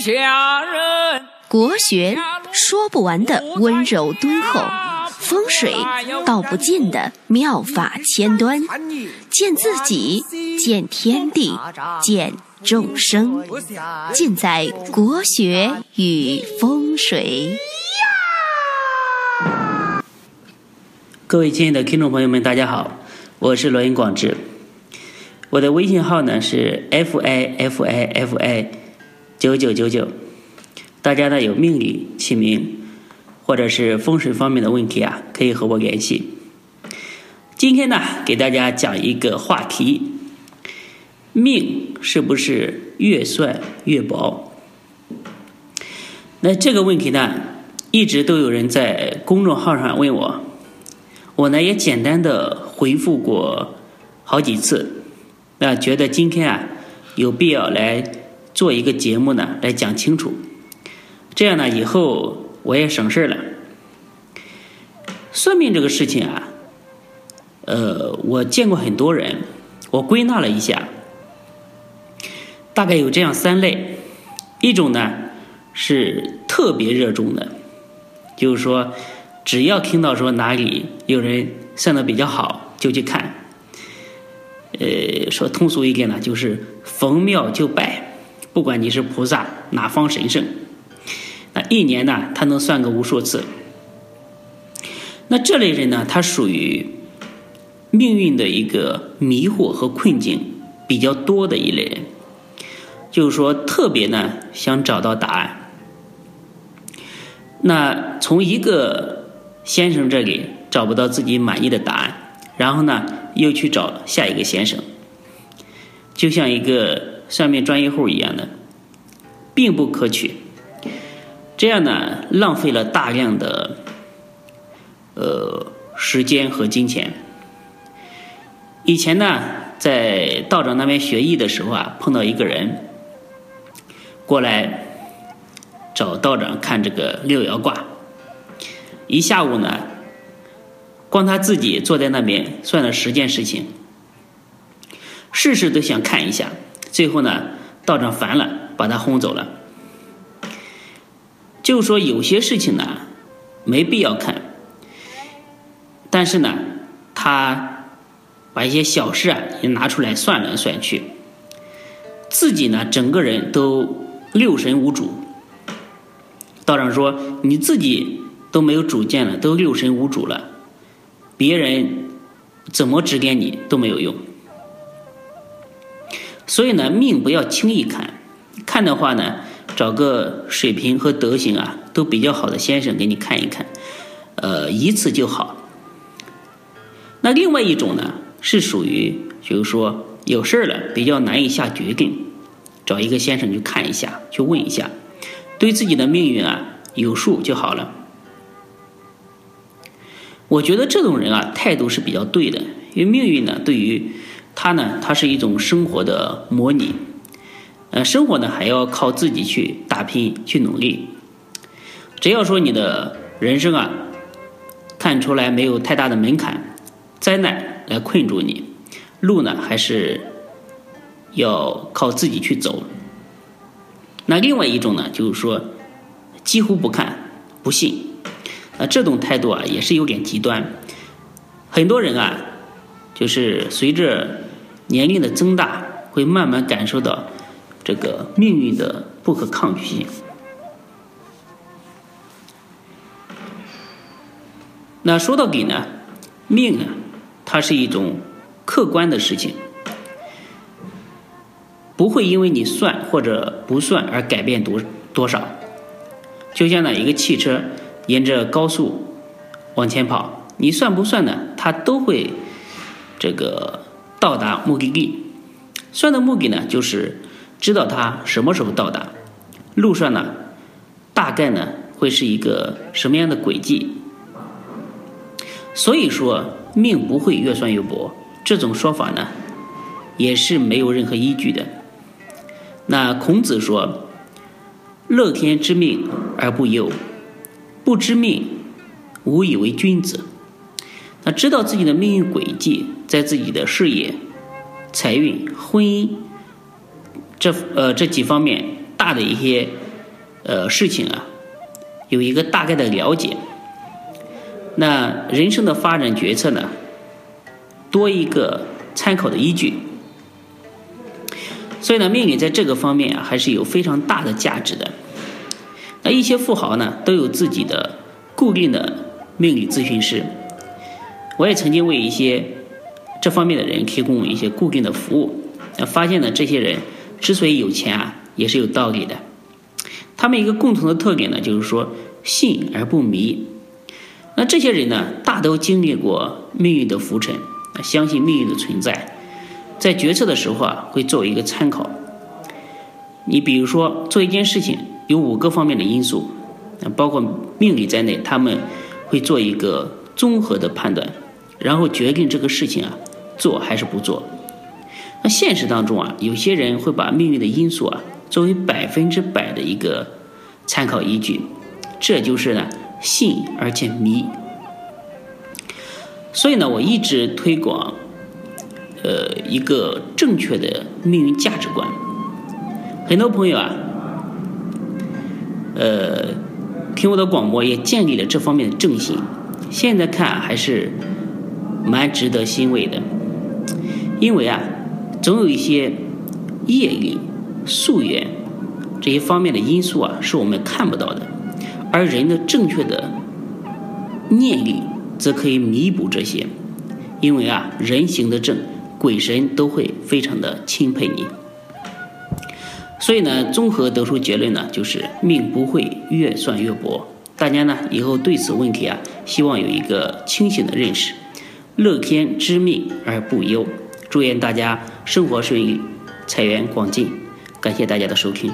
下人。国学说不完的温柔敦厚，风水道不尽的妙法千端，见自己，见天地，见众生，尽在国学与风水。各位亲爱的听众朋友们，大家好，我是罗云广志，我的微信号呢是 f i f i f i 九九九九，大家呢有命理、起名或者是风水方面的问题啊，可以和我联系。今天呢，给大家讲一个话题：命是不是越算越薄？那这个问题呢，一直都有人在公众号上问我。我呢也简单的回复过好几次，那觉得今天啊有必要来做一个节目呢来讲清楚，这样呢以后我也省事了。算命这个事情啊，呃，我见过很多人，我归纳了一下，大概有这样三类，一种呢是特别热衷的，就是说。只要听到说哪里有人算的比较好，就去看。呃，说通俗一点呢，就是逢庙就拜，不管你是菩萨哪方神圣，那一年呢，他能算个无数次。那这类人呢，他属于命运的一个迷惑和困境比较多的一类人，就是说特别呢想找到答案。那从一个。先生这里找不到自己满意的答案，然后呢，又去找下一个先生，就像一个算命专业户一样的，并不可取。这样呢，浪费了大量的呃时间和金钱。以前呢，在道长那边学艺的时候啊，碰到一个人过来找道长看这个六爻卦。一下午呢，光他自己坐在那边算了十件事情，事事都想看一下。最后呢，道长烦了，把他轰走了。就说有些事情呢，没必要看，但是呢，他把一些小事啊也拿出来算来算去，自己呢整个人都六神无主。道长说：“你自己。”都没有主见了，都六神无主了，别人怎么指点你都没有用。所以呢，命不要轻易看，看的话呢，找个水平和德行啊都比较好的先生给你看一看，呃，一次就好。那另外一种呢，是属于就是说有事儿了，比较难以下决定，找一个先生去看一下，去问一下，对自己的命运啊有数就好了。我觉得这种人啊，态度是比较对的，因为命运呢，对于它呢，它是一种生活的模拟，呃，生活呢还要靠自己去打拼、去努力。只要说你的人生啊，看出来没有太大的门槛，灾难来困住你，路呢还是要靠自己去走。那另外一种呢，就是说几乎不看、不信。那这种态度啊，也是有点极端。很多人啊，就是随着年龄的增大，会慢慢感受到这个命运的不可抗拒性。那说到底呢，命啊，它是一种客观的事情，不会因为你算或者不算而改变多多少。就像呢，一个汽车。沿着高速往前跑，你算不算呢？它都会这个到达目的地。算的目的呢，就是知道他什么时候到达，路上呢大概呢会是一个什么样的轨迹。所以说命不会越算越薄，这种说法呢也是没有任何依据的。那孔子说：“乐天知命而不忧。”不知命，无以为君子。那知道自己的命运轨迹，在自己的事业、财运、婚姻这呃这几方面大的一些呃事情啊有一个大概的了解。那人生的发展决策呢，多一个参考的依据。所以呢，命理在这个方面啊，还是有非常大的价值的。那一些富豪呢，都有自己的固定的命理咨询师。我也曾经为一些这方面的人提供一些固定的服务。那发现呢，这些人之所以有钱啊，也是有道理的。他们一个共同的特点呢，就是说信而不迷。那这些人呢，大都经历过命运的浮沉，相信命运的存在，在决策的时候啊，会作为一个参考。你比如说，做一件事情有五个方面的因素，包括命理在内，他们会做一个综合的判断，然后决定这个事情啊做还是不做。那现实当中啊，有些人会把命运的因素啊作为百分之百的一个参考依据，这就是呢。信而且迷，所以呢，我一直推广，呃，一个正确的命运价值观。很多朋友啊，呃，听我的广播也建立了这方面的正信，现在看还是蛮值得欣慰的。因为啊，总有一些业力、宿缘这些方面的因素啊，是我们看不到的。而人的正确的念力，则可以弥补这些，因为啊，人行得正，鬼神都会非常的钦佩你。所以呢，综合得出结论呢，就是命不会越算越薄。大家呢，以后对此问题啊，希望有一个清醒的认识，乐天知命而不忧。祝愿大家生活顺利，财源广进。感谢大家的收听。